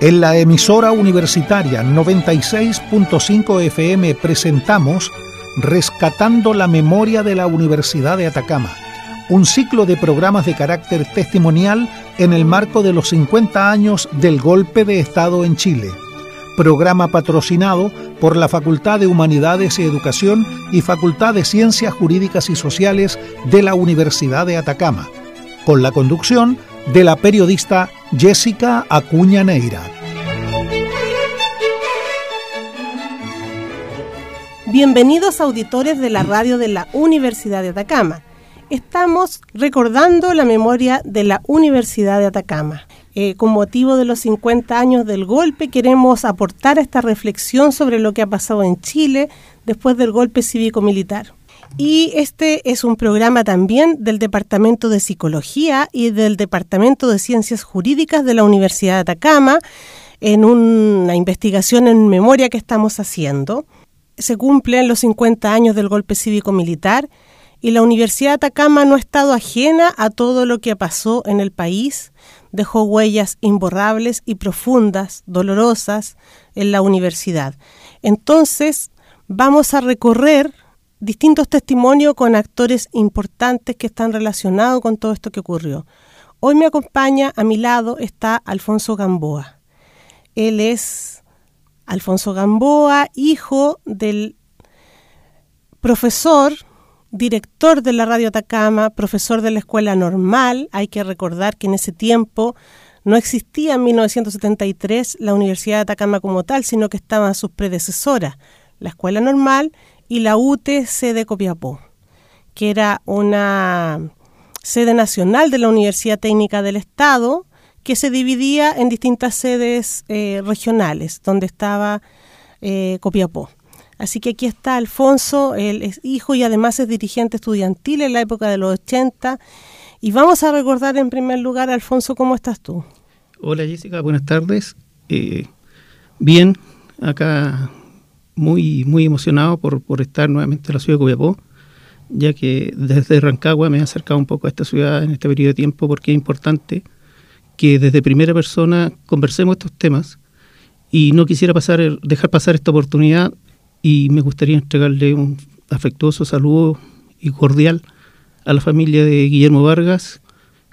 En la emisora universitaria 96.5 FM presentamos Rescatando la Memoria de la Universidad de Atacama, un ciclo de programas de carácter testimonial en el marco de los 50 años del golpe de Estado en Chile. Programa patrocinado por la Facultad de Humanidades y Educación y Facultad de Ciencias Jurídicas y Sociales de la Universidad de Atacama, con la conducción de la periodista Jessica Acuña Neira. Bienvenidos auditores de la radio de la Universidad de Atacama. Estamos recordando la memoria de la Universidad de Atacama. Eh, con motivo de los 50 años del golpe, queremos aportar esta reflexión sobre lo que ha pasado en Chile después del golpe cívico-militar. Y este es un programa también del Departamento de Psicología y del Departamento de Ciencias Jurídicas de la Universidad de Atacama en una investigación en memoria que estamos haciendo. Se cumplen los 50 años del golpe cívico-militar y la Universidad de Atacama no ha estado ajena a todo lo que pasó en el país, dejó huellas imborrables y profundas, dolorosas, en la universidad. Entonces, vamos a recorrer distintos testimonios con actores importantes que están relacionados con todo esto que ocurrió. Hoy me acompaña, a mi lado está Alfonso Gamboa. Él es Alfonso Gamboa, hijo del profesor, director de la Radio Atacama, profesor de la Escuela Normal. Hay que recordar que en ese tiempo no existía en 1973 la Universidad de Atacama como tal, sino que estaban sus predecesoras, la Escuela Normal y la UTC de Copiapó, que era una sede nacional de la Universidad Técnica del Estado, que se dividía en distintas sedes eh, regionales, donde estaba eh, Copiapó. Así que aquí está Alfonso, él es hijo y además es dirigente estudiantil en la época de los 80. Y vamos a recordar en primer lugar, Alfonso, ¿cómo estás tú? Hola Jessica, buenas tardes. Eh, bien, acá muy, muy emocionado por, por estar nuevamente en la ciudad de Copiapó, ya que desde Rancagua me he acercado un poco a esta ciudad en este periodo de tiempo porque es importante que desde primera persona conversemos estos temas y no quisiera pasar dejar pasar esta oportunidad y me gustaría entregarle un afectuoso saludo y cordial a la familia de Guillermo Vargas,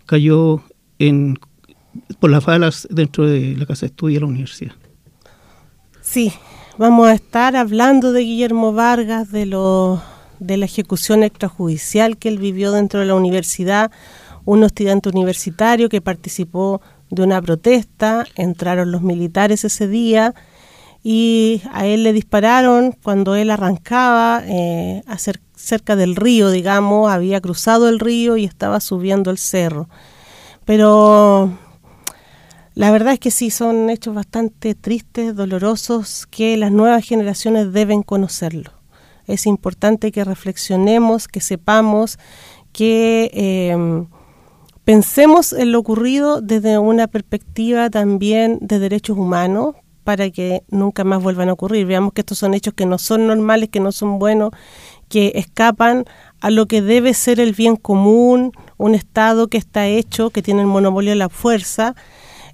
cayó en, por las balas dentro de la casa de estudio de la universidad. Sí, Vamos a estar hablando de Guillermo Vargas, de, lo, de la ejecución extrajudicial que él vivió dentro de la universidad, un estudiante universitario que participó de una protesta, entraron los militares ese día y a él le dispararon cuando él arrancaba eh, cerca del río, digamos, había cruzado el río y estaba subiendo el cerro. Pero la verdad es que sí, son hechos bastante tristes, dolorosos, que las nuevas generaciones deben conocerlo. Es importante que reflexionemos, que sepamos, que eh, pensemos en lo ocurrido desde una perspectiva también de derechos humanos para que nunca más vuelvan a ocurrir. Veamos que estos son hechos que no son normales, que no son buenos, que escapan a lo que debe ser el bien común, un Estado que está hecho, que tiene el monopolio de la fuerza,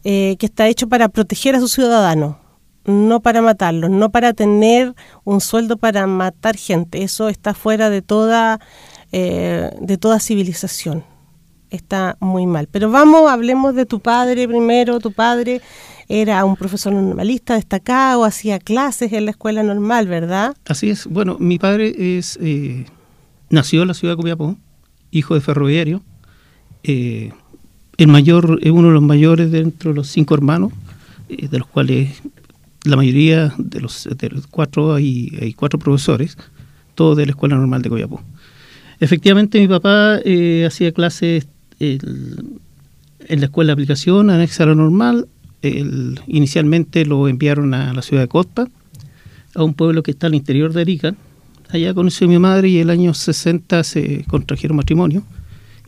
eh, que está hecho para proteger a sus ciudadanos, no para matarlos, no para tener un sueldo para matar gente. Eso está fuera de toda, eh, de toda civilización. Está muy mal. Pero vamos, hablemos de tu padre primero. Tu padre era un profesor normalista destacado, hacía clases en la escuela normal, ¿verdad? Así es. Bueno, mi padre es eh, nació en la ciudad de Copiapó, hijo de ferroviario. Eh, el mayor es uno de los mayores dentro de los cinco hermanos, eh, de los cuales la mayoría de los, cuatro hay, cuatro profesores, todos de la Escuela Normal de Coyapó. Efectivamente, mi papá eh, hacía clases en la Escuela de Aplicación, anexa a la normal. inicialmente lo enviaron a la ciudad de Cospa, a un pueblo que está al interior de Arica. Allá conoció a mi madre y el año 60 se contrajeron matrimonio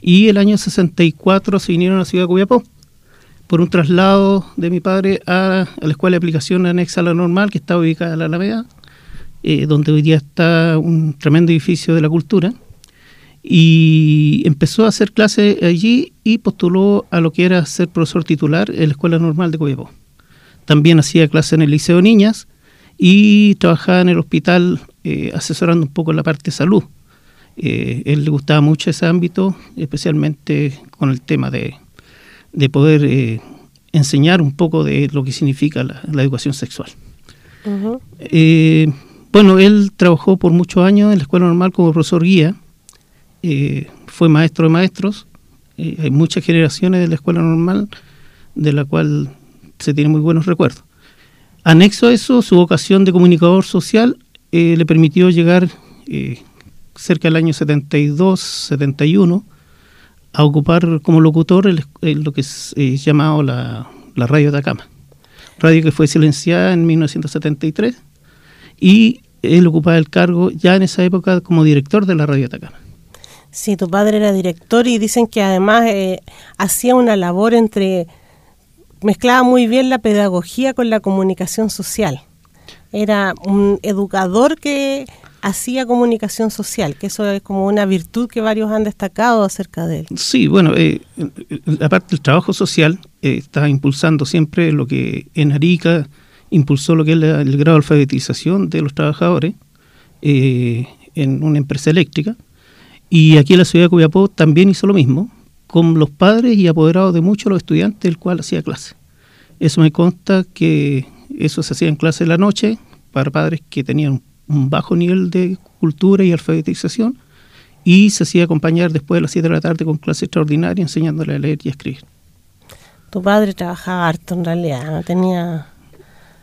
y el año 64 se vinieron a la ciudad de Copiapó por un traslado de mi padre a, la escuela de aplicación anexa a la normal que está ubicada en la Alameda, eh, donde hoy día está un tremendo edificio de la cultura y empezó a hacer clases allí y postuló a lo que era ser profesor titular en la escuela normal de Copiapó. también hacía clase en el Liceo Niñas y trabajaba en el hospital eh, asesorando un poco la parte de salud. Eh, él le gustaba mucho ese ámbito, especialmente con el tema de, de poder eh, enseñar un poco de lo que significa la, educación sexual. bueno, él trabajó por muchos años en la escuela normal como profesor guía, fue maestro de maestros, hay muchas generaciones de la escuela normal de la cual se tienen muy buenos recuerdos. Anexo a eso, su vocación de comunicador social eh, le permitió llegar eh, cerca del año 72, 71, a ocupar como locutor lo que es llamado la, la radio Atacama. Radio que fue silenciada en 1973 y él ocupaba el cargo ya en esa época como director de la radio Atacama. Sí, tu padre era director y dicen que además eh, hacía una labor entre mezclaba muy bien la pedagogía con la comunicación social. Era un educador que hacía comunicación social, que eso es como una virtud que varios han destacado acerca de él. Sí, bueno, eh, aparte del trabajo social, eh, está impulsando siempre lo que en Arica impulsó lo que es el grado de alfabetización de los trabajadores eh, en una empresa eléctrica. Y aquí en la ciudad de Copiapó también hizo lo mismo, con los padres y apoderados de muchos los estudiantes del cual hacía clase. Eso me consta que eso se hacía en clase de la noche para padres que tenían un bajo nivel de cultura y alfabetización y se hacía acompañar después de las 7 de la tarde con clase extraordinaria enseñándole a leer y a escribir. Tu padre trabajaba harto en realidad, tenía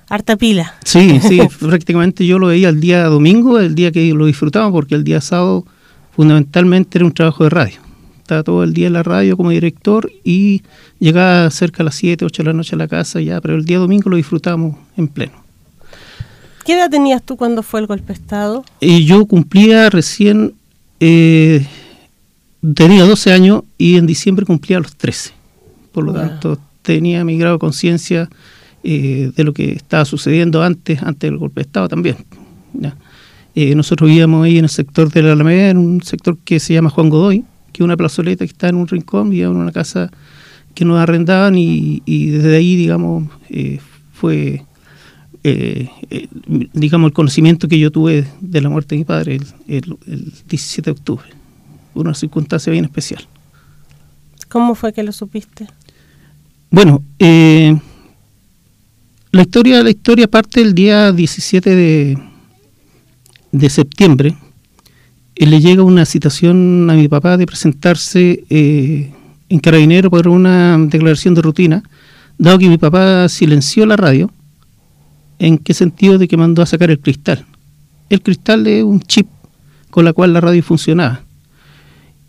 harta pila. Sí, sí, prácticamente yo lo veía el día domingo, el día que lo disfrutaba, porque el día sábado fundamentalmente era un trabajo de radio estaba todo el día en la radio como director y llegaba cerca a las 7, 8 de la noche a la casa ya, pero el día domingo lo disfrutamos en pleno. ¿Qué edad tenías tú cuando fue el golpe de Estado? Y yo cumplía recién, eh, tenía 12 años y en diciembre cumplía los 13. Por lo tanto, tenía mi grado de conciencia eh, de lo que estaba sucediendo antes, antes del golpe de Estado también. Eh, nosotros vivíamos ahí en el sector de la Alameda, en un sector que se llama Juan Godoy, que una plazoleta que está en un rincón, y en una casa que nos arrendaban y, desde ahí, digamos, eh, fue, eh, eh, digamos, el conocimiento que yo tuve de la muerte de mi padre el, 17 de octubre, una circunstancia bien especial. ¿Cómo fue que lo supiste? Bueno, la historia la historia parte el día 17 de, de septiembre, le llega una citación a mi papá de presentarse eh, en Carabinero por una declaración de rutina, dado que mi papá silenció la radio, ¿en qué sentido de que mandó a sacar el cristal? El cristal es un chip con la cual la radio funcionaba.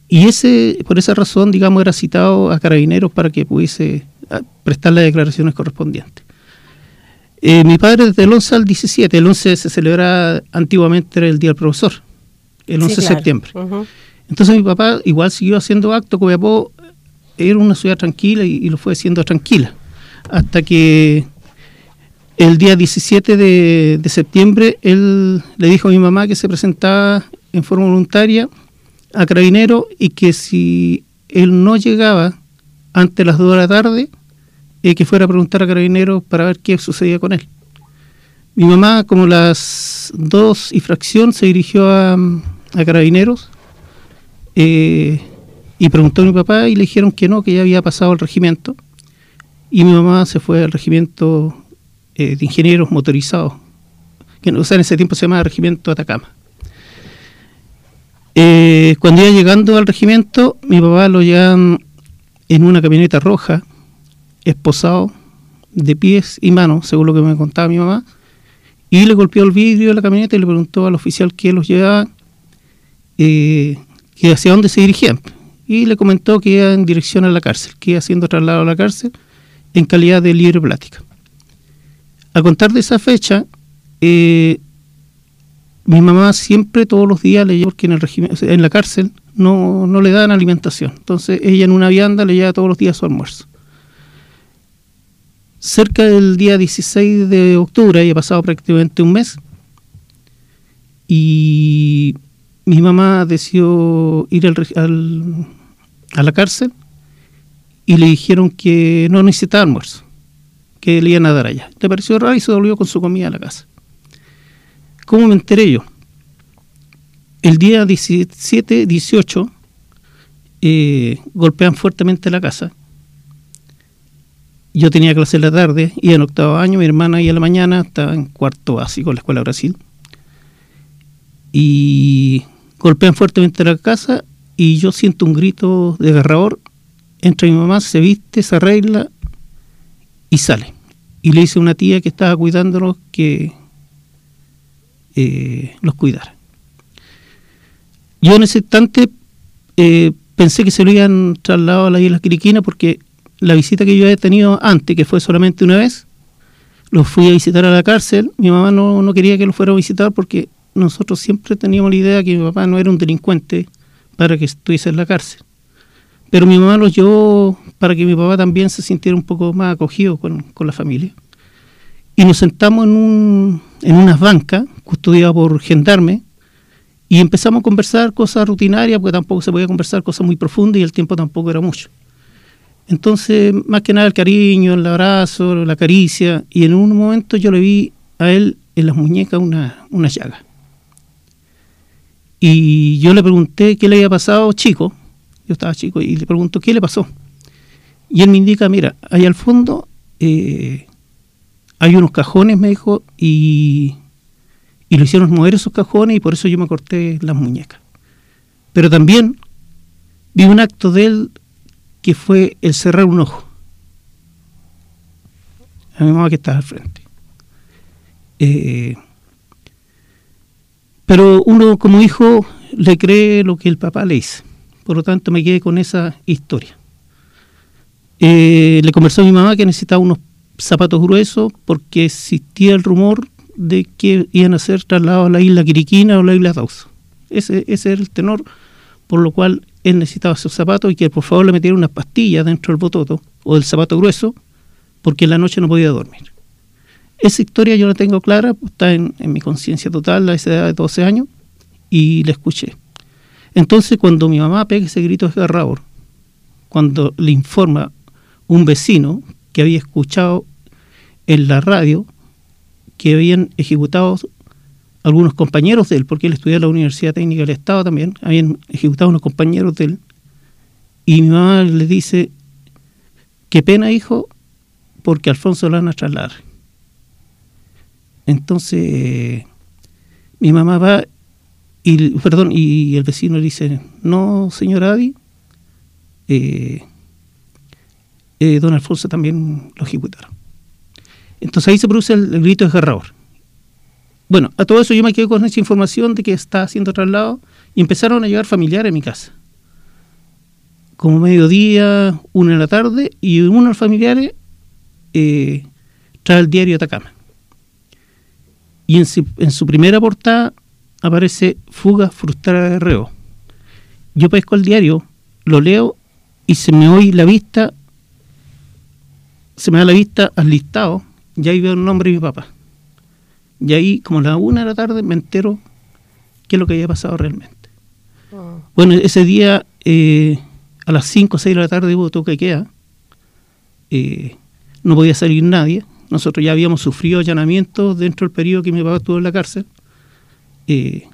Y ese, por esa razón, digamos, era citado a Carabineros para que pudiese ah, prestar las declaraciones correspondientes. Eh, mi padre desde el 11 al 17, el 11 se celebra antiguamente el Día del Profesor, el 11 de septiembre. Entonces mi papá igual siguió haciendo acto, Copiapó era una ciudad tranquila y, lo fue haciendo tranquila, hasta que el día 17 de, septiembre él le dijo a mi mamá que se presentaba en forma voluntaria a Carabinero y que si él no llegaba antes de las 2 de la tarde, eh, que fuera a preguntar a Carabinero para ver qué sucedía con él. Mi mamá, como las dos y fracción, se dirigió a, a carabineros eh, y preguntó a mi papá y le dijeron que no, que ya había pasado el regimiento. Y mi mamá se fue al regimiento eh, de ingenieros motorizados, que en ese tiempo se llamaba Regimiento Atacama. Eh, cuando iba llegando al regimiento, mi papá lo llevan en una camioneta roja, esposado, de pies y manos, según lo que me contaba mi mamá, y le golpeó el vidrio de la camioneta y le preguntó al oficial que los llevaba eh, hacia dónde se dirigían. Y le comentó que iba en dirección a la cárcel, que iba siendo trasladado a la cárcel en calidad de libre plática. A contar de esa fecha, eh, mi mamá siempre todos los días leía porque en, el régimen, en la cárcel no, no le daban alimentación. Entonces ella en una vianda le llevaba todos los días su almuerzo. Cerca del día 16 de octubre, había pasado prácticamente un mes, y mi mamá decidió ir al, a la cárcel y le dijeron que no necesitaba almuerzo, que le iban a dar allá. Le pareció raro y se volvió con su comida a la casa. ¿Cómo me enteré yo? El día 17, 18, eh, golpean fuertemente la casa. Yo tenía clase en la tarde, y en octavo año, mi hermana iba a la mañana, estaba en cuarto básico en la Escuela Brasil. Y golpean fuertemente la casa y yo siento un grito de agarrador. Entra mi mamá, se viste, se arregla y sale. Y le dice a una tía que estaba cuidándolos que eh, los cuidara. Yo en ese instante eh, pensé que se lo iban trasladado a la isla Quiriquina porque la visita que yo había tenido antes, que fue solamente una vez, los fui a visitar a la cárcel. Mi mamá no, no quería que lo fuera a visitar porque nosotros siempre teníamos la idea que mi papá no era un delincuente para que estuviese en la cárcel. Pero mi mamá los llevó para que mi papá también se sintiera un poco más acogido con, la familia. Y nos sentamos en, un, en unas bancas custodiadas por gendarme y empezamos a conversar cosas rutinarias, porque tampoco se podía conversar cosas muy profundas y el tiempo tampoco era mucho. Entonces, más que nada el cariño, el abrazo, la caricia, y en un momento yo le vi a él en las muñecas una, una llaga. Y yo le pregunté qué le había pasado, chico, yo estaba chico, y le pregunto qué le pasó. Y él me indica, mira, ahí al fondo eh, hay unos cajones, me dijo, y, y lo hicieron mover esos cajones y por eso yo me corté las muñecas. Pero también vi un acto de él que fue el cerrar un ojo. A mi mamá que estaba al frente. Eh, pero uno como hijo le cree lo que el papá le dice. Por lo tanto me quedé con esa historia. Eh, le conversó a mi mamá que necesitaba unos zapatos gruesos porque existía el rumor de que iban a ser trasladados a la isla Quiriquina o la isla Dauso. Ese, ese era el tenor, por lo cual él necesitaba esos zapatos y que por favor le metiera unas pastillas dentro del bototo o del zapato grueso porque en la noche no podía dormir. Esa historia yo la tengo clara, está en, mi conciencia total a esa edad de 12 años y la escuché. Entonces cuando mi mamá pega ese grito desgarrador, cuando le informa un vecino que había escuchado en la radio que habían ejecutado algunos compañeros de él, porque él estudió en la Universidad Técnica del Estado también, habían ejecutado unos compañeros de él, y mi mamá le dice, qué pena hijo, porque Alfonso lo van a trasladar. Entonces, mi mamá va y, perdón, y el vecino le dice, no, señor Adi, eh, eh, don Alfonso también lo ejecutaron. Entonces ahí se produce el, grito desgarrador. Bueno, a todo eso yo me quedé con esa información de que está haciendo traslado y empezaron a llegar familiares a mi casa. Como mediodía, una de la tarde, y uno de los familiares eh, trae el diario Atacama y en su, primera portada aparece fuga frustrada de reo. Yo pesco el diario, lo leo y se me oye la vista, se me da la vista al listado, y ahí veo el nombre de mi papá. Y ahí, como a la una de la tarde, me entero qué es lo que había pasado realmente. Ah. Bueno, ese día, eh, a las 5 o 6 de la tarde hubo toque queda. Eh, no podía salir nadie. Nosotros ya habíamos sufrido allanamientos dentro del periodo que mi papá estuvo en la cárcel. Eh,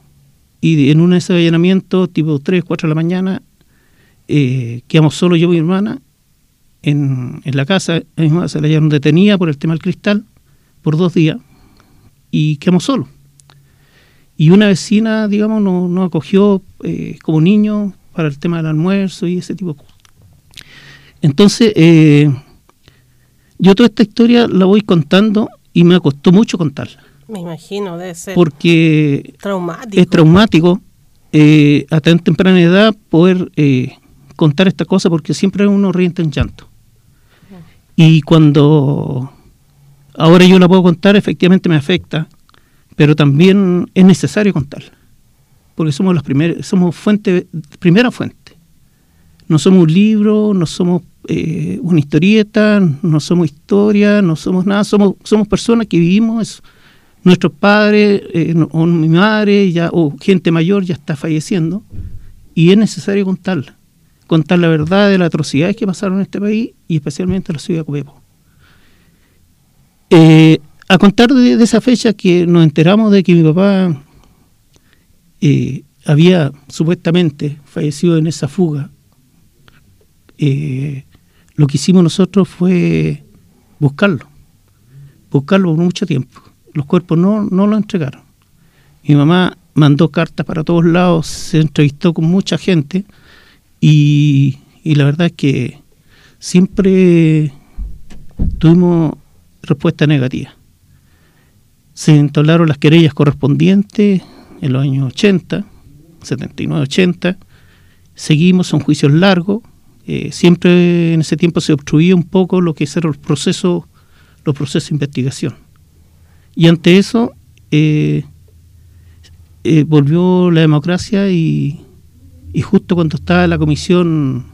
y en uno de esos allanamientos, tipo 3, 4 de la mañana, eh, quedamos solo yo y mi hermana en, la casa. Se la hallaron detenida por el tema del cristal por dos días y quedamos solos. Y una vecina, digamos, nos, acogió eh, como niños para el tema del almuerzo y ese tipo de cosas. Entonces, eh, yo toda esta historia la voy contando y me costó mucho contarla. Me imagino, debe ser. Porque traumático. es traumático eh, a tan temprana edad poder eh, contar esta cosa porque siempre uno riente en llanto. Y cuando ahora yo la puedo contar, efectivamente me afecta, pero también es necesario contarla. Porque somos los primeros, somos fuente, primera fuente. No somos un libro, no somos eh, una historieta, no somos historia, no somos nada, somos, somos personas que vivimos Nuestros padres eh, o mi madre o gente mayor ya está falleciendo y es necesario contarla, contar la verdad de las atrocidades que pasaron en este país y especialmente en la ciudad de Copiapó. Eh, a contar de, esa fecha que nos enteramos de que mi papá eh, había supuestamente fallecido en esa fuga, eh, lo que hicimos nosotros fue buscarlo, buscarlo por mucho tiempo. Los cuerpos no, no lo entregaron. Mi mamá mandó cartas para todos lados, se entrevistó con mucha gente y, la verdad es que siempre tuvimos respuesta negativa. Se entablaron las querellas correspondientes en los años 80, 79, 80. Seguimos, son juicios largos. Eh, siempre en ese tiempo se obstruía un poco lo que eran los procesos, los procesos de investigación. Y ante eso eh, eh, volvió la democracia y, y, justo cuando estaba la comisión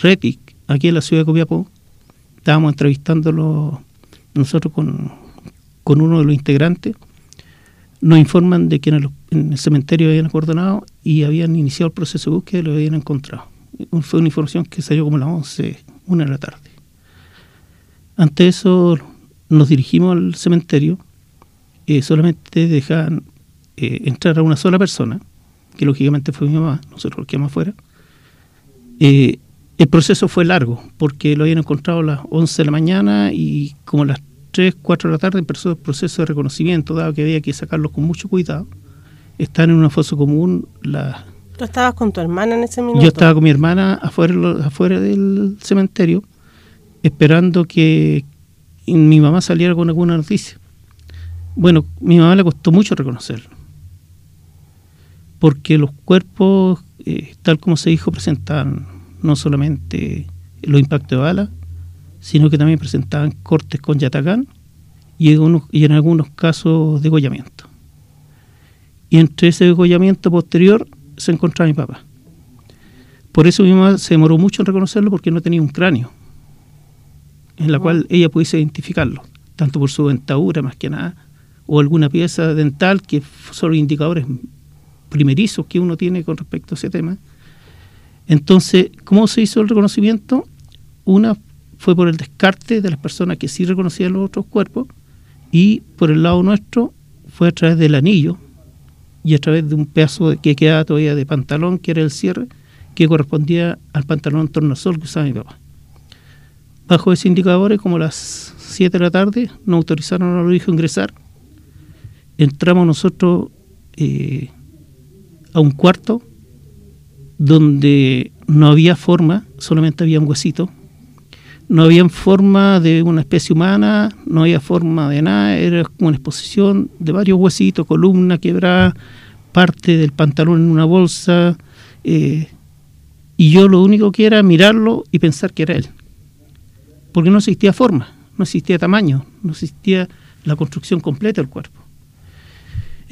RETIC aquí en la ciudad de Copiapó, estábamos entrevistándolo nosotros con, uno de los integrantes, nos informan de que en el, cementerio habían acordonado y habían iniciado el proceso de búsqueda y lo habían encontrado. Fue una información que salió como a las 11, una de la tarde. Ante eso nos dirigimos al cementerio, eh, solamente dejaban eh, entrar a una sola persona, que lógicamente fue mi mamá, nosotros lo quedamos afuera. Eh, el proceso fue largo, porque lo habían encontrado a las 11 de la mañana y como a las 3, 4 de la tarde empezó el proceso de reconocimiento, dado que había que sacarlos con mucho cuidado. Están en una fosa común. La, ¿Tú estabas con tu hermana en ese minuto? Yo estaba con mi hermana afuera, afuera del cementerio, esperando que mi mamá saliera con alguna noticia. Bueno, mi mamá le costó mucho reconocerlo, porque los cuerpos, eh, tal como se dijo, presentaban no solamente los impactos de bala, sino que también presentaban cortes con yatagán y en, algunos casos degollamiento. Y entre ese degollamiento posterior se encontraba mi papá. Por eso mi mamá se demoró mucho en reconocerlo porque no tenía un cráneo en la cual ella pudiese identificarlo, tanto por su dentadura más que nada, o alguna pieza dental que son indicadores primerizos que uno tiene con respecto a ese tema. Entonces, ¿cómo se hizo el reconocimiento? Una fue por el descarte de las personas que sí reconocían los otros cuerpos y por el lado nuestro fue a través del anillo y a través de un pedazo que quedaba todavía de pantalón, que era el cierre, que correspondía al pantalón tornasol que usaba mi papá. Bajo ese indicador, como las 7 de la tarde, nos autorizaron a los hijos a ingresar. Entramos nosotros eh, a un cuarto donde no había forma, solamente había un huesito no había forma de una especie humana, no había forma de nada, era como una exposición de varios huesitos, columna quebrada, parte del pantalón en una bolsa, eh, y yo lo único que era mirarlo y pensar que era él, porque no existía forma, no existía tamaño, no existía la construcción completa del cuerpo.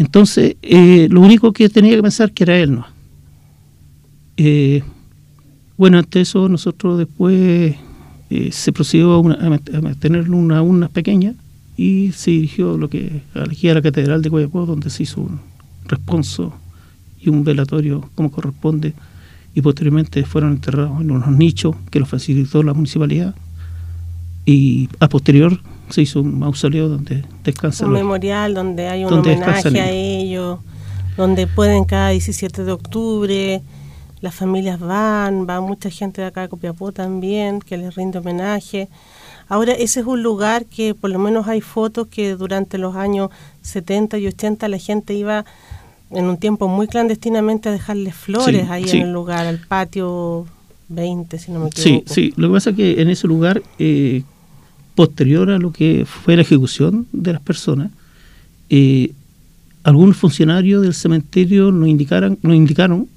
Entonces, eh, lo único que tenía que pensar que era él, ¿no? Eh, bueno, ante eso nosotros después eh, se procedió a, tener una urna pequeña y se dirigió lo que a la Catedral de Guayaquil, donde se hizo un responso y un velatorio como corresponde, y posteriormente fueron enterrados en unos nichos que lo facilitó la municipalidad, y a posterior se hizo un mausoleo donde descansan. Un memorial donde hay un homenaje a ellos, donde pueden cada 17 de octubre las familias van, va mucha gente de acá de Copiapó también, que les rinde homenaje. Ahora, ese es un lugar que por lo menos hay fotos que durante los años 70 y 80 la gente iba en un tiempo muy clandestinamente a dejarle flores ahí en el lugar, al patio 20, si no me equivoco. Sí, sí, lo que pasa es que en ese lugar, eh, posterior a lo que fue la ejecución de las personas, eh, algunos funcionarios del cementerio nos, indicaron, nos indicaron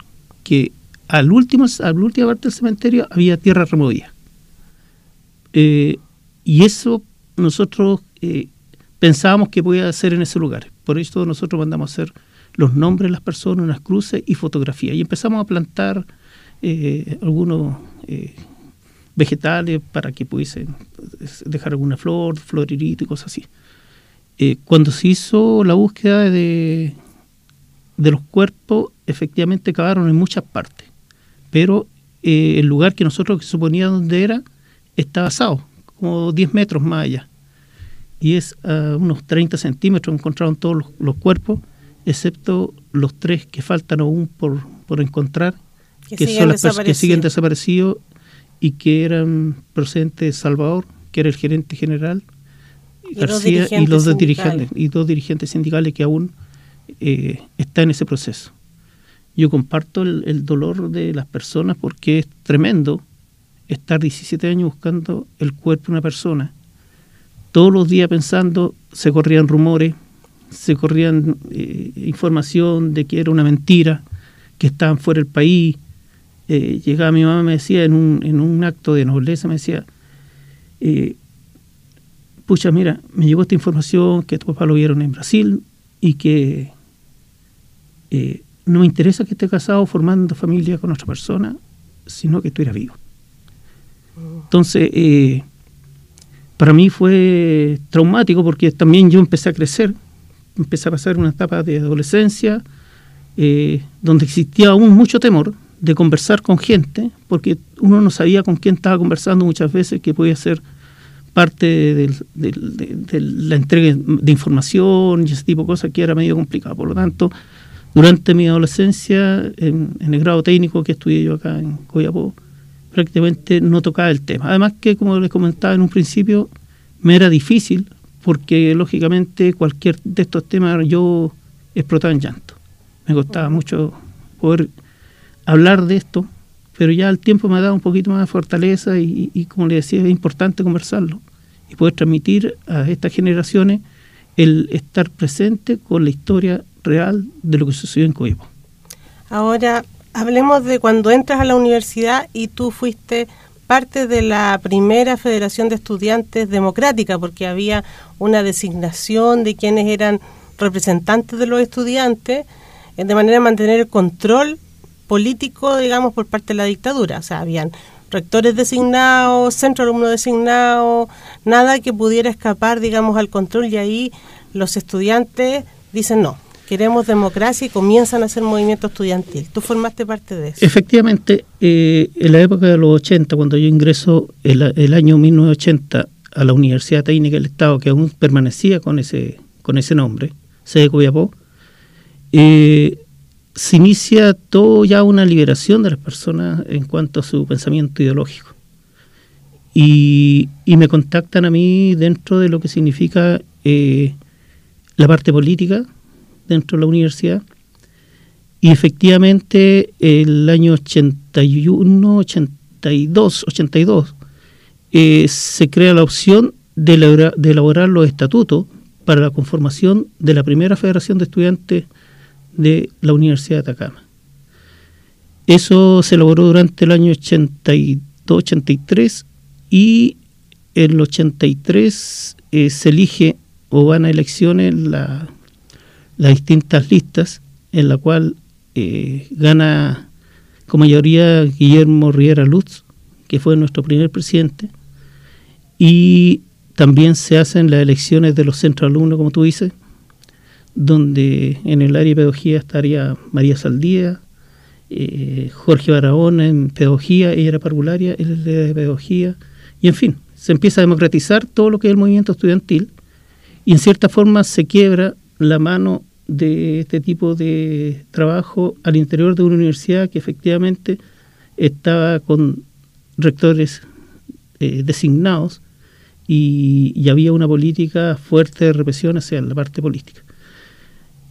que al último, a la última parte del cementerio había tierra removida. Eh, y eso nosotros eh, pensábamos que podía ser en ese lugar. Por eso nosotros mandamos a hacer los nombres de las personas, unas cruces y fotografías. Y empezamos a plantar algunos vegetales para que pudiesen dejar alguna flor, floririto y cosas así. cuando se hizo la búsqueda de, de los cuerpos, efectivamente cavaron en muchas partes pero eh, el lugar que nosotros suponíamos donde era está basado, como 10 metros más allá. y es a unos 30 centímetros encontraron todos los, cuerpos, excepto los tres que faltan aún por, por encontrar, que, son las personas que siguen desaparecidos y que eran procedentes de Salvador, que era el gerente general, y García, y los dos dirigentes, y dos dirigentes sindicales que aún eh, están en ese proceso. Yo comparto el, dolor de las personas porque es tremendo estar 17 años buscando el cuerpo de una persona. Todos los días pensando, se corrían rumores, se corrían eh, información de que era una mentira, que estaban fuera del país. Eh, llegaba mi mamá, me decía, en un, en un acto de nobleza, me decía, eh, pucha, mira, me llegó esta información que tu papá lo vieron en Brasil y que no me interesa que esté casado formando familia con otra persona, sino que estuviera vivo. Entonces, eh, para mí fue traumático porque también yo empecé a crecer, empecé a pasar una etapa de adolescencia eh, donde existía aún mucho temor de conversar con gente, porque uno no sabía con quién estaba conversando muchas veces, que podía ser parte de, la entrega de información y ese tipo de cosas que era medio complicado. Por lo tanto, durante mi adolescencia, en, el grado técnico que estudié yo acá en Coyapó, prácticamente no tocaba el tema. Además que, como les comentaba en un principio, me era difícil porque, lógicamente, cualquier de estos temas yo explotaba en llanto. Me costaba mucho poder hablar de esto, pero ya el tiempo me ha dado un poquito más de fortaleza y, y, como les decía, es importante conversarlo y poder transmitir a estas generaciones el estar presente con la historia real de lo que sucedió en Coipo. Ahora, hablemos de cuando entras a la universidad y tú fuiste parte de la primera Federación de Estudiantes Democrática, porque había una designación de quienes eran representantes de los estudiantes, eh, de manera de mantener el control político, digamos, por parte de la dictadura. O sea, habían rectores designados, centro alumno designado, nada que pudiera escapar, digamos, al control y ahí los estudiantes dicen no, queremos democracia y comienzan a hacer movimiento estudiantil. Tú formaste parte de eso. Efectivamente, eh, en la época de los 80, cuando yo ingreso el, año 1980 a la Universidad Técnica del Estado, que aún permanecía con ese, con ese nombre, sede Copiapó, eh, se inicia todo ya una liberación de las personas en cuanto a su pensamiento ideológico. Y, me contactan a mí dentro de lo que significa eh, la parte política, dentro de la universidad. Y efectivamente el año 81, 82, 82 se crea la opción de elaborar los estatutos para la conformación de la primera Federación de Estudiantes de la Universidad de Atacama. Eso se elaboró durante el año 82-83 y en el 83 eh, se elige o van a elecciones la, las distintas listas, en la cual eh, gana con mayoría Guillermo Riera Lutz, que fue nuestro primer presidente, y también se hacen las elecciones de los centros alumnos, como tú dices, donde en el área de pedagogía estaría María Saldía, eh, Jorge Barahona en pedagogía, ella era parvularia, él era de pedagogía, y en fin, se empieza a democratizar todo lo que es el movimiento estudiantil, y en cierta forma se quiebra la mano de este tipo de trabajo al interior de una universidad que efectivamente estaba con rectores eh, designados y, había una política fuerte de represión hacia la parte política.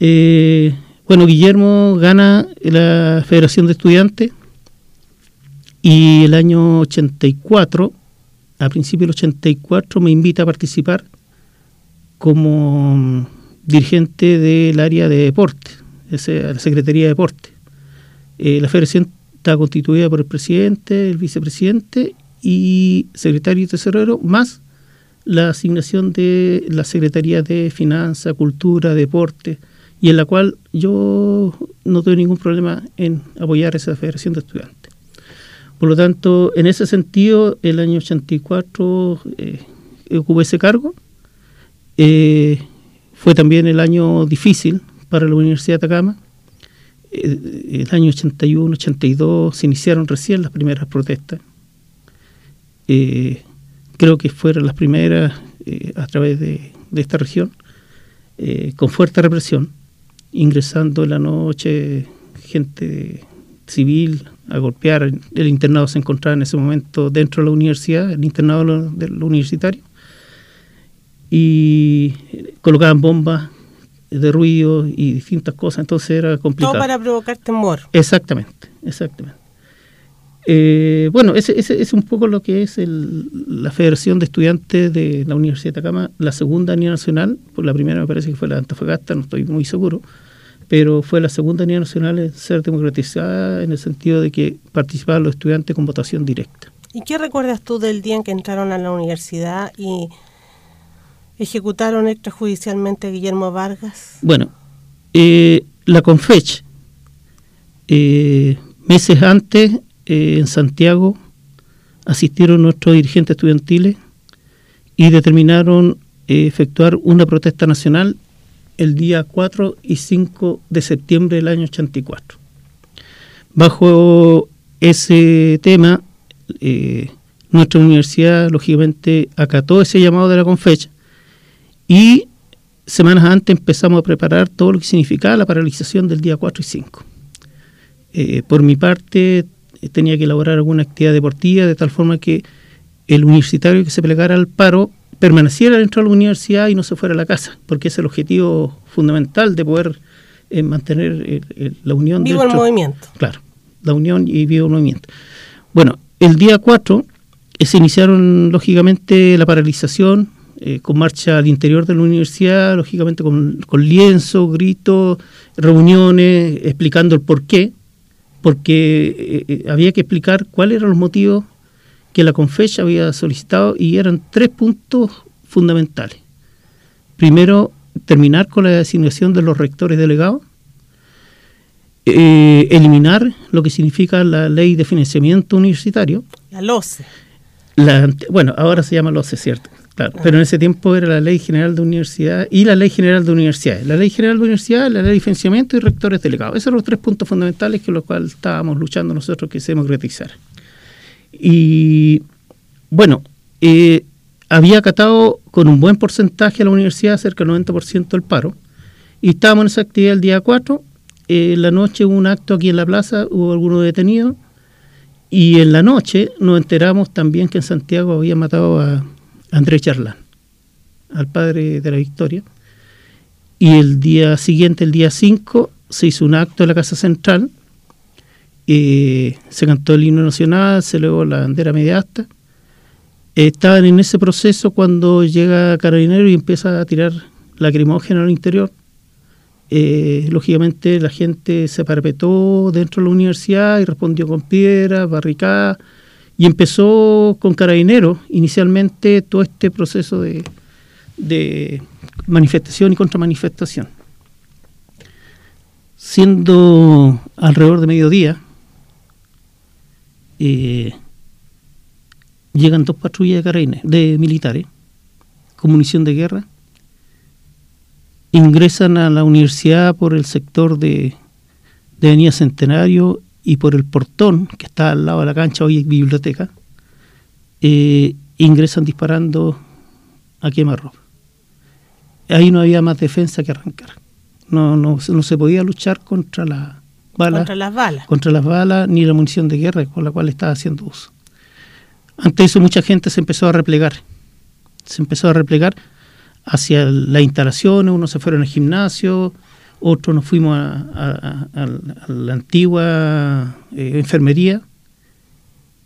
Eh, bueno, Guillermo gana la Federación de Estudiantes y el año 84, a principios del 84, me invita a participar como dirigente del área de deporte, la Secretaría de Deporte. Eh, la federación está constituida por el presidente, el vicepresidente y secretario y tesorero, más la asignación de la Secretaría de Finanza, Cultura, Deporte, y en la cual yo no tengo ningún problema en apoyar esa Federación de Estudiantes. Por lo tanto, en ese sentido, el año 84 eh, ocupé ese cargo. Eh, fue también el año difícil para la Universidad de Atacama. Eh, el año 81, 82 se iniciaron recién las primeras protestas. Eh, creo que fueron las primeras a través de, esta región, con fuerte represión, ingresando en la noche gente civil a golpear. El internado se encontraba en ese momento dentro de la universidad, el internado del universitario, y colocaban bombas de ruido y distintas cosas, entonces era complicado. Todo para provocar temor. Exactamente, exactamente. Eh, bueno, ese, ese, es un poco lo que es la Federación de Estudiantes de la Universidad de Atacama, la segunda unidad nacional, por la primera me parece que fue la de Antofagasta, no estoy muy seguro, pero fue la segunda unidad nacional en ser democratizada en el sentido de que participaban los estudiantes con votación directa. ¿Y qué recuerdas tú del día en que entraron a la universidad y ejecutaron extrajudicialmente a Guillermo Vargas? Bueno, eh, la CONFECH, eh, meses antes eh, en Santiago asistieron nuestros dirigentes estudiantiles y determinaron eh, efectuar una protesta nacional el día 4 y 5 de septiembre del año 84. Bajo ese tema, eh, nuestra universidad lógicamente acató ese llamado de la Confecha y semanas antes empezamos a preparar todo lo que significaba la paralización del día 4 y 5. por mi parte, tenía que elaborar alguna actividad deportiva de tal forma que el universitario que se plegara al paro permaneciera dentro de la universidad y no se fuera a la casa, porque es el objetivo fundamental de poder eh, mantener la unión. Vivo el movimiento. Claro, la unión y vivo el movimiento. Bueno, el día 4 eh, se iniciaron lógicamente la paralización eh, con marcha al interior de la universidad, lógicamente con, con lienzo, gritos, reuniones, explicando el porqué porque eh, eh, había que explicar cuáles eran los motivos que la Confecha había solicitado y eran tres puntos fundamentales. Primero, terminar con la designación de los rectores delegados, eh, eliminar lo que significa la ley de financiamiento universitario. La LOCE. bueno, ahora se llama LOCE, ¿cierto? Claro, pero en ese tiempo era la Ley General de Universidad y la Ley General de Universidades. La Ley General de Universidades, la Ley de Financiamiento y Rectores Delegados. Esos eran los tres puntos fundamentales con los cuales estábamos luchando nosotros que se democratizara. Y bueno, eh, había acatado con un buen porcentaje a la universidad, cerca del 90% del paro, y estábamos en esa actividad el día 4. en la noche hubo un acto aquí en la plaza, hubo algunos detenidos, y en la noche nos enteramos también que en Santiago había matado a Andrés Charlán, al padre de la Victoria. Y el día siguiente, el día 5, se hizo un acto en la Casa Central, eh, se cantó el himno nacional, se elevó la bandera media asta. estaban en ese proceso cuando llega Carabinero y empieza a tirar lacrimógena al interior. Eh, lógicamente la gente se parapetó dentro de la universidad y respondió con piedras, barricadas, y empezó con Carabineros inicialmente todo este proceso de, manifestación y contramanifestación. Siendo alrededor de mediodía, eh, llegan dos patrullas de de militares, con munición de guerra, ingresan a la universidad por el sector de, de Avenida Centenario y por el portón que está al lado de la cancha, hoy es biblioteca, eh, ingresan disparando a quemarropa. Ahí no había más defensa que arrancar. No, no, no se podía luchar contra, la bala, contra las balas. Contra las balas ni la munición de guerra con la cual estaba haciendo uso. Ante eso mucha gente se empezó a replegar. Se empezó a replegar hacia las instalaciones, unos se fueron al gimnasio, otros nos fuimos a, la antigua eh, enfermería.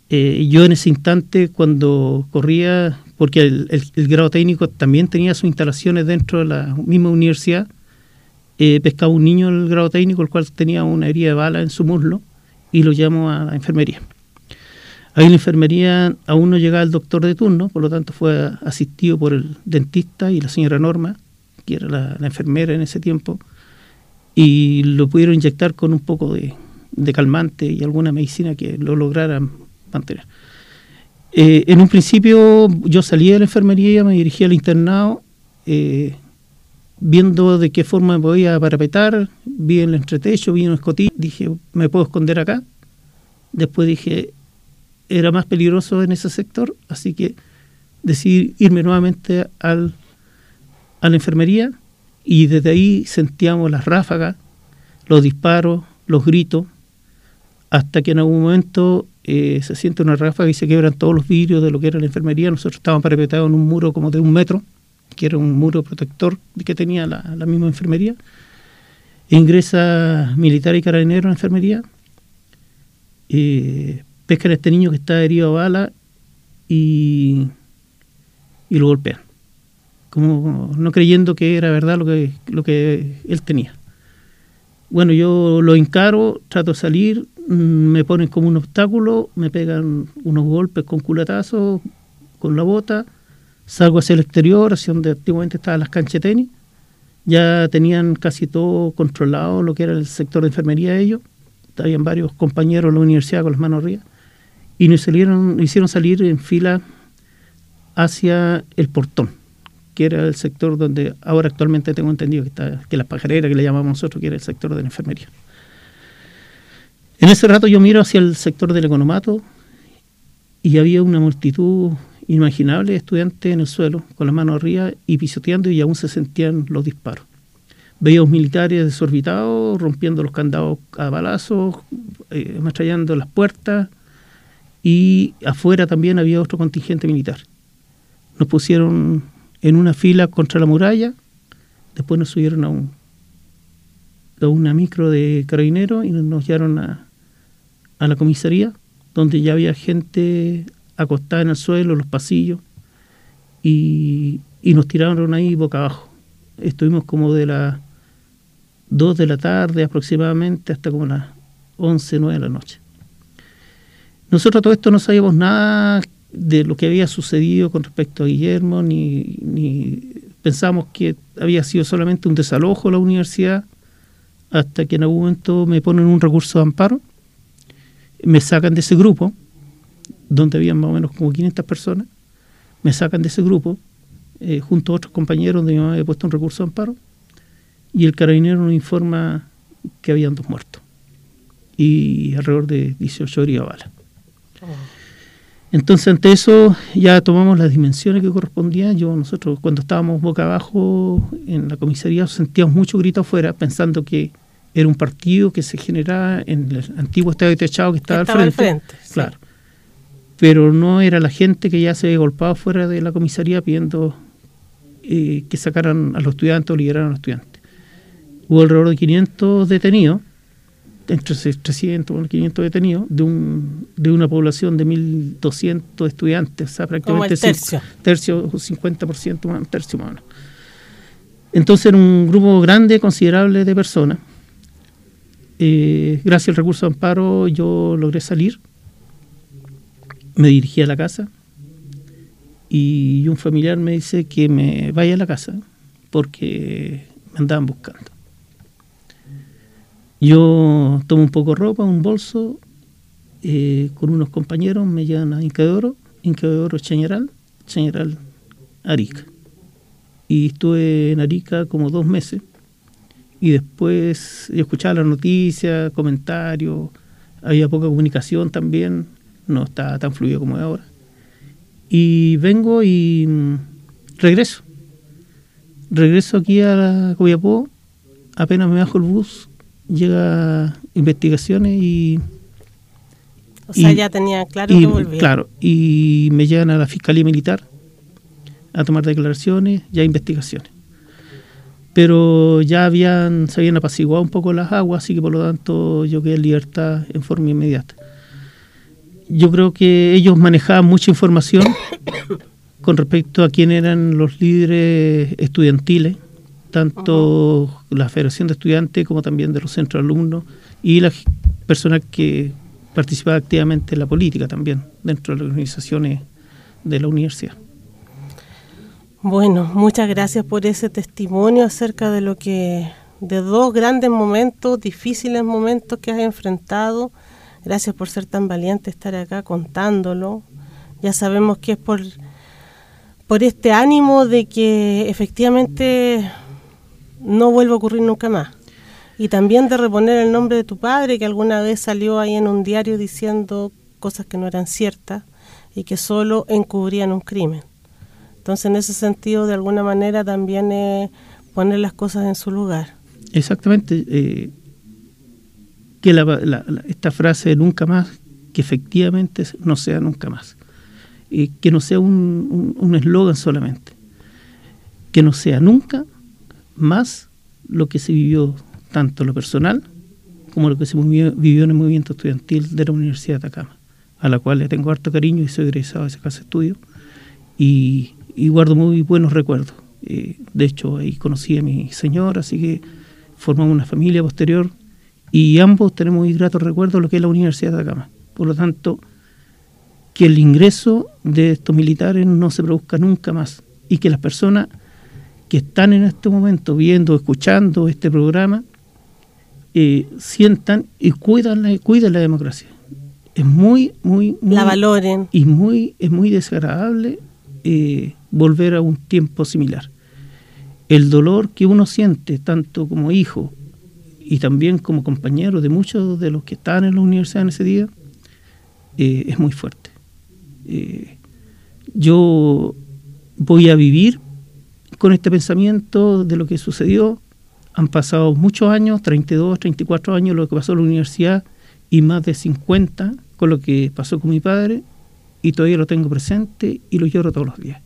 Eh, yo en ese instante, cuando corría, porque el, grado técnico también tenía sus instalaciones dentro de la misma universidad, eh, pescaba un niño el grado técnico, el cual tenía una herida de bala en su muslo, y lo llamo a la enfermería. Ahí en la enfermería aún no llegaba el doctor de turno, por lo tanto fue asistido por el dentista y la señora Norma, que era la enfermera en ese tiempo, y lo pudieron inyectar con un poco de, calmante y alguna medicina que lo lograra mantener. Eh, en un principio yo salí de la enfermería, me dirigí al internado, eh, viendo de qué forma me voy a parapetar, vi el entretecho, vi un escotillo, dije, me puedo esconder acá. Después dije, era más peligroso en ese sector, así que decidí irme nuevamente al a la enfermería y desde ahí sentíamos las ráfagas, los disparos, los gritos, hasta que en algún momento eh, se siente una ráfaga y se quebran todos los vidrios de lo que era la enfermería. Nosotros estábamos parapetados en un muro como de un metro, que era un muro protector que tenía la, misma enfermería. Ingresa militar y carabinero en la enfermería, eh, pescan a este niño que está herido a bala y, y lo golpean, como no creyendo que era verdad lo que, lo que él tenía. Bueno, yo lo encaro, trato de salir, mm, me ponen como un obstáculo, me pegan unos golpes con culatazos, con la bota, salgo hacia el exterior, hacia donde antiguamente estaban las canchas de tenis, ya tenían casi todo controlado lo que era el sector de enfermería de ellos, habían varios compañeros en la universidad con las manos arriba, y nos salieron, hicieron salir en fila hacia el portón que era el sector donde ahora actualmente tengo entendido que está, que la pajarera que le llamamos nosotros, que era el sector de la enfermería. En ese rato yo miro hacia el sector del economato y había una multitud inimaginable de estudiantes en el suelo, con las manos arriba y pisoteando y aún se sentían los disparos. Veía a los militares desorbitados, rompiendo los candados a balazos, eh, las puertas y afuera también había otro contingente militar. Nos pusieron en una fila contra la muralla, después nos subieron a, un, a una micro de carabineros y nos llevaron a, a la comisaría, donde ya había gente acostada en el suelo, en los pasillos, y, y nos tiraron ahí boca abajo. Estuvimos como de las 2 de la tarde aproximadamente hasta como las 11, 9 de la noche. Nosotros todo esto no sabíamos nada de lo que había sucedido con respecto a Guillermo, ni, ni pensamos que había sido solamente un desalojo a la universidad, hasta que en algún momento me ponen un recurso de amparo, me sacan de ese grupo, donde había más o menos como 500 personas, me sacan de ese grupo, eh, junto a otros compañeros donde mi había puesto un recurso de amparo, y el carabinero nos informa que habían dos muertos, y alrededor de 18 heridas a bala. Oh. Entonces, ante eso ya tomamos las dimensiones que correspondían. Yo, nosotros, cuando estábamos boca abajo en la comisaría, sentíamos mucho grito afuera, pensando que era un partido que se generaba en el antiguo estadio techado que estaba, al frente. claro. Pero no era la gente que ya se había golpeado fuera de la comisaría pidiendo eh, que sacaran a los estudiantes o liberaran a los estudiantes. Hubo alrededor de 500 detenidos entre 300 y 500 detenidos de, un, de una población de 1.200 estudiantes, o sea, prácticamente Como tercio. tercio, 50% más, tercio más Entonces era un grupo grande, considerable de personas. Eh, gracias al recurso de amparo yo logré salir, me dirigí a la casa y un familiar me dice que me vaya a la casa porque me andaban buscando. Yo tomo un poco de ropa, un bolso, eh, con unos compañeros me llevan a Inca de Oro, Inca de Oro Chañaral, Chañaral Arica. Y estuve en Arica como dos meses. Y después escuchaba las noticias, comentarios, había poca comunicación también, no estaba tan fluido como ahora. Y vengo y mm, regreso. Regreso aquí a la Copiapó, apenas me bajo el bus, llega investigaciones y... O sea, ya tenía claro que volvía. Claro, y me llegan a la Fiscalía Militar a tomar declaraciones y a investigaciones. Pero ya habían, se habían apaciguado un poco las aguas, así que por lo tanto yo quedé en libertad en forma inmediata. Yo creo que ellos manejaban mucha información con respecto a quién eran los líderes estudiantiles tanto la Federación de Estudiantes como también de los centros de alumnos y las personas que participaban activamente en la política también dentro de las organizaciones de la universidad. Bueno, muchas gracias por ese testimonio acerca de lo que de dos grandes momentos, difíciles momentos que has enfrentado. Gracias por ser tan valiente estar acá contándolo. Ya sabemos que es por por este ánimo de que efectivamente no vuelva a ocurrir nunca más. Y también de reponer el nombre de tu padre, que alguna vez salió ahí en un diario diciendo cosas que no eran ciertas y que solo encubrían un crimen. Entonces, en ese sentido, de alguna manera, también es poner las cosas en su lugar. Exactamente. Eh, que esta frase nunca más, que efectivamente no sea nunca más. y que no sea un eslogan solamente. Que no sea nunca más lo que se vivió tanto lo personal como lo que se vivió en el movimiento estudiantil de la Universidad de Atacama, a la cual le tengo harto cariño y soy egresado de esa casa de estudio y, guardo muy buenos recuerdos. Eh, de hecho, ahí conocí a mi señora, así que formamos una familia posterior y ambos tenemos muy gratos recuerdos de lo que es la Universidad de Atacama. Por lo tanto, que el ingreso de estos militares no se produzca nunca más y que las personas que están en este momento viendo, escuchando este programa, eh, sientan y cuidan la, cuidan la democracia. Es muy, muy, La valoren. Y muy, es muy desagradable eh, volver a un tiempo similar. El dolor que uno siente, tanto como hijo y también como compañero de muchos de los que estaban en la universidad en ese día, eh, es muy fuerte. yo voy a vivir con este pensamiento de lo que sucedió. Han pasado muchos años, 32, 34 años, lo que pasó en la universidad y más de 50 con lo que pasó con mi padre y todavía lo tengo presente y lo lloro todos los días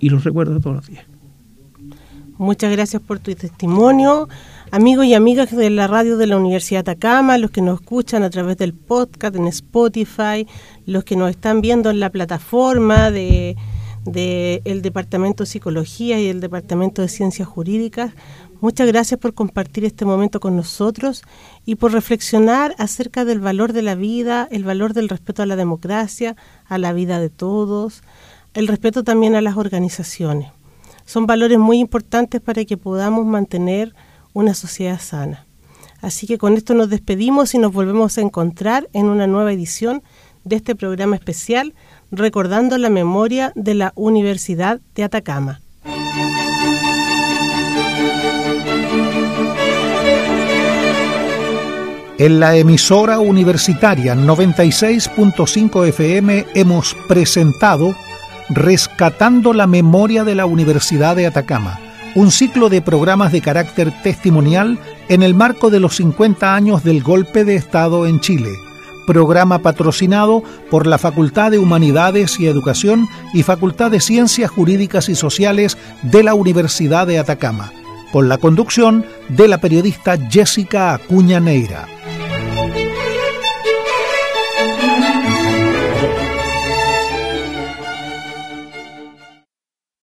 y lo recuerdo todos los días. Muchas gracias por tu testimonio. Amigos y amigas de la radio de la Universidad de Atacama, los que nos escuchan a través del podcast en Spotify, los que nos están viendo en la plataforma de del Departamento de Psicología y el Departamento de Ciencias Jurídicas. Muchas gracias por compartir este momento con nosotros y por reflexionar acerca del valor de la vida, el valor del respeto a la democracia, a la vida de todos, el respeto también a las organizaciones. Son valores muy importantes para que podamos mantener una sociedad sana. Así que con esto nos despedimos y nos volvemos a encontrar en una nueva edición de este programa especial recordando la memoria de la Universidad de Atacama. En la emisora universitaria 96.5 FM hemos presentado Rescatando la memoria de la Universidad de Atacama, un ciclo de programas de carácter testimonial en el marco de los 50 años del golpe de Estado en Chile programa patrocinado por la Facultad de Humanidades y Educación y Facultad de Ciencias Jurídicas y Sociales de la Universidad de Atacama, con la conducción de la periodista Jessica Acuña Neira.